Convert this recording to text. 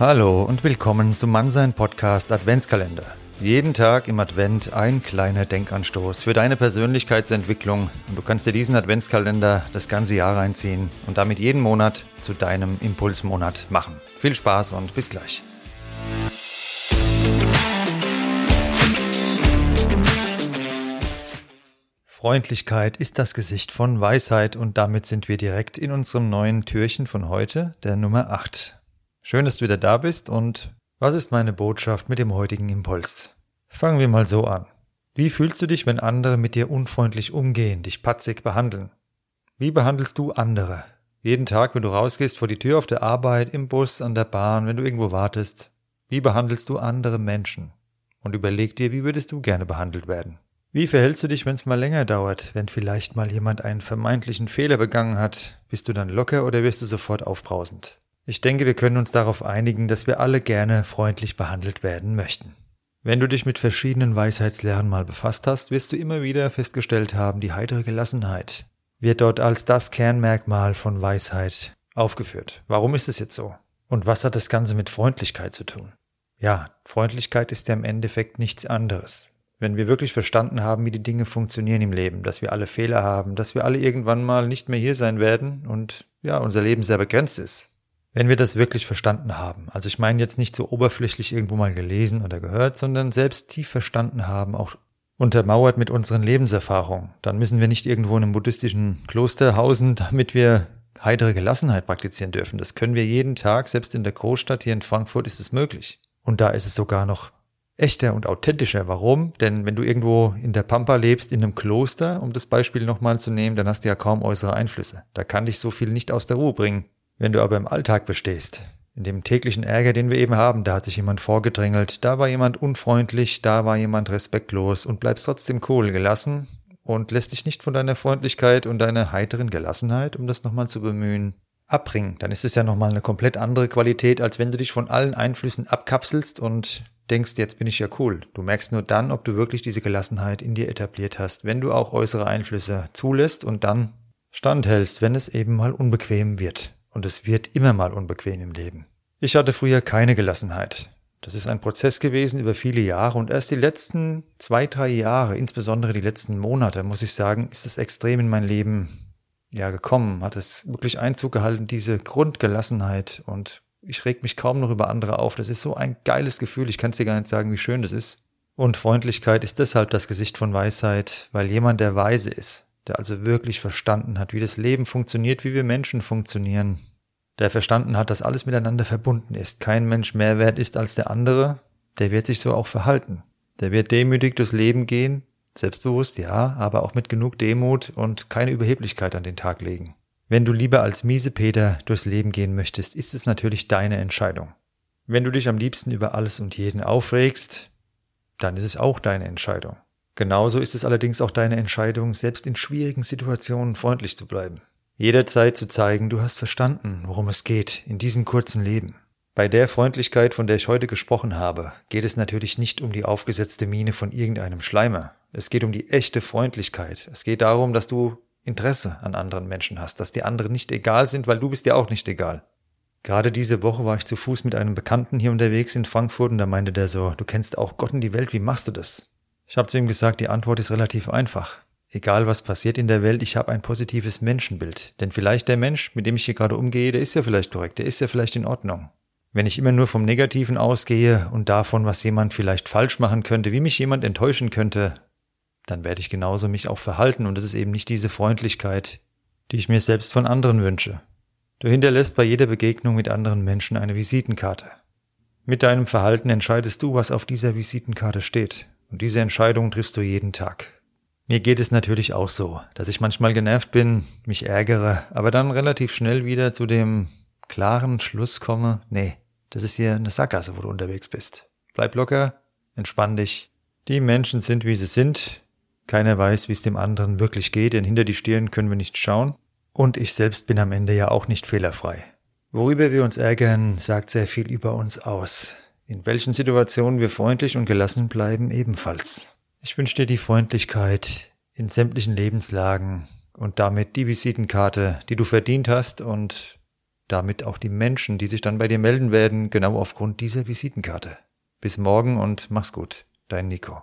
Hallo und willkommen zum Mannsein Podcast Adventskalender. Jeden Tag im Advent ein kleiner Denkanstoß für deine Persönlichkeitsentwicklung und du kannst dir diesen Adventskalender das ganze Jahr reinziehen und damit jeden Monat zu deinem Impulsmonat machen. Viel Spaß und bis gleich. Freundlichkeit ist das Gesicht von Weisheit und damit sind wir direkt in unserem neuen Türchen von heute, der Nummer 8. Schön, dass du wieder da bist und was ist meine Botschaft mit dem heutigen Impuls? Fangen wir mal so an. Wie fühlst du dich, wenn andere mit dir unfreundlich umgehen, dich patzig behandeln? Wie behandelst du andere? Jeden Tag, wenn du rausgehst vor die Tür auf der Arbeit, im Bus, an der Bahn, wenn du irgendwo wartest. Wie behandelst du andere Menschen? Und überleg dir, wie würdest du gerne behandelt werden? Wie verhältst du dich, wenn es mal länger dauert, wenn vielleicht mal jemand einen vermeintlichen Fehler begangen hat? Bist du dann locker oder wirst du sofort aufbrausend? Ich denke, wir können uns darauf einigen, dass wir alle gerne freundlich behandelt werden möchten. Wenn du dich mit verschiedenen Weisheitslehren mal befasst hast, wirst du immer wieder festgestellt haben, die heitere Gelassenheit wird dort als das Kernmerkmal von Weisheit aufgeführt. Warum ist es jetzt so? Und was hat das Ganze mit Freundlichkeit zu tun? Ja, Freundlichkeit ist ja im Endeffekt nichts anderes. Wenn wir wirklich verstanden haben, wie die Dinge funktionieren im Leben, dass wir alle Fehler haben, dass wir alle irgendwann mal nicht mehr hier sein werden und ja, unser Leben sehr begrenzt ist, wenn wir das wirklich verstanden haben, also ich meine jetzt nicht so oberflächlich irgendwo mal gelesen oder gehört, sondern selbst tief verstanden haben, auch untermauert mit unseren Lebenserfahrungen, dann müssen wir nicht irgendwo in einem buddhistischen Kloster hausen, damit wir heitere Gelassenheit praktizieren dürfen. Das können wir jeden Tag, selbst in der Großstadt hier in Frankfurt ist es möglich. Und da ist es sogar noch echter und authentischer. Warum? Denn wenn du irgendwo in der Pampa lebst, in einem Kloster, um das Beispiel nochmal zu nehmen, dann hast du ja kaum äußere Einflüsse. Da kann dich so viel nicht aus der Ruhe bringen. Wenn du aber im Alltag bestehst, in dem täglichen Ärger, den wir eben haben, da hat sich jemand vorgedrängelt, da war jemand unfreundlich, da war jemand respektlos und bleibst trotzdem cool gelassen und lässt dich nicht von deiner Freundlichkeit und deiner heiteren Gelassenheit, um das nochmal zu bemühen, abbringen, dann ist es ja nochmal eine komplett andere Qualität, als wenn du dich von allen Einflüssen abkapselst und denkst, jetzt bin ich ja cool. Du merkst nur dann, ob du wirklich diese Gelassenheit in dir etabliert hast, wenn du auch äußere Einflüsse zulässt und dann standhältst, wenn es eben mal unbequem wird. Und es wird immer mal unbequem im Leben. Ich hatte früher keine Gelassenheit. Das ist ein Prozess gewesen über viele Jahre und erst die letzten zwei, drei Jahre, insbesondere die letzten Monate, muss ich sagen, ist es extrem in mein Leben ja gekommen, hat es wirklich Einzug gehalten, diese Grundgelassenheit und ich reg mich kaum noch über andere auf. Das ist so ein geiles Gefühl, ich kann es dir gar nicht sagen, wie schön das ist. Und Freundlichkeit ist deshalb das Gesicht von Weisheit, weil jemand, der weise ist, der also wirklich verstanden hat, wie das Leben funktioniert, wie wir Menschen funktionieren, der verstanden hat, dass alles miteinander verbunden ist, kein Mensch mehr wert ist als der andere, der wird sich so auch verhalten. Der wird demütig durchs Leben gehen, selbstbewusst, ja, aber auch mit genug Demut und keine Überheblichkeit an den Tag legen. Wenn du lieber als Miesepeter durchs Leben gehen möchtest, ist es natürlich deine Entscheidung. Wenn du dich am liebsten über alles und jeden aufregst, dann ist es auch deine Entscheidung. Genauso ist es allerdings auch deine Entscheidung, selbst in schwierigen Situationen freundlich zu bleiben. Jederzeit zu zeigen, du hast verstanden, worum es geht in diesem kurzen Leben. Bei der Freundlichkeit, von der ich heute gesprochen habe, geht es natürlich nicht um die aufgesetzte Miene von irgendeinem Schleimer. Es geht um die echte Freundlichkeit. Es geht darum, dass du Interesse an anderen Menschen hast, dass die anderen nicht egal sind, weil du bist dir auch nicht egal. Gerade diese Woche war ich zu Fuß mit einem Bekannten hier unterwegs in Frankfurt und da meinte der so, du kennst auch Gott und die Welt, wie machst du das? Ich habe zu ihm gesagt, die Antwort ist relativ einfach. Egal was passiert in der Welt, ich habe ein positives Menschenbild. Denn vielleicht der Mensch, mit dem ich hier gerade umgehe, der ist ja vielleicht korrekt, der ist ja vielleicht in Ordnung. Wenn ich immer nur vom Negativen ausgehe und davon, was jemand vielleicht falsch machen könnte, wie mich jemand enttäuschen könnte, dann werde ich genauso mich auch verhalten und es ist eben nicht diese Freundlichkeit, die ich mir selbst von anderen wünsche. Du hinterlässt bei jeder Begegnung mit anderen Menschen eine Visitenkarte. Mit deinem Verhalten entscheidest du, was auf dieser Visitenkarte steht. Und diese Entscheidung triffst du jeden Tag. Mir geht es natürlich auch so, dass ich manchmal genervt bin, mich ärgere, aber dann relativ schnell wieder zu dem klaren Schluss komme, nee, das ist hier eine Sackgasse, wo du unterwegs bist. Bleib locker, entspann dich. Die Menschen sind, wie sie sind. Keiner weiß, wie es dem anderen wirklich geht, denn hinter die Stirn können wir nicht schauen. Und ich selbst bin am Ende ja auch nicht fehlerfrei. Worüber wir uns ärgern, sagt sehr viel über uns aus. In welchen Situationen wir freundlich und gelassen bleiben, ebenfalls. Ich wünsche dir die Freundlichkeit in sämtlichen Lebenslagen und damit die Visitenkarte, die du verdient hast und damit auch die Menschen, die sich dann bei dir melden werden, genau aufgrund dieser Visitenkarte. Bis morgen und mach's gut. Dein Nico.